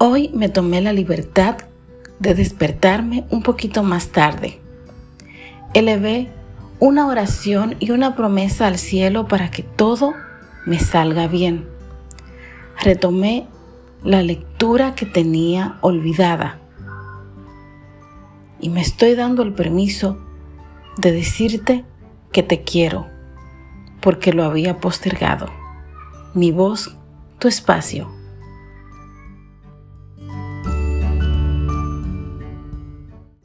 Hoy me tomé la libertad de despertarme un poquito más tarde. Elevé una oración y una promesa al cielo para que todo me salga bien. Retomé la lectura que tenía olvidada y me estoy dando el permiso de decirte que te quiero porque lo había postergado. Mi voz, tu espacio.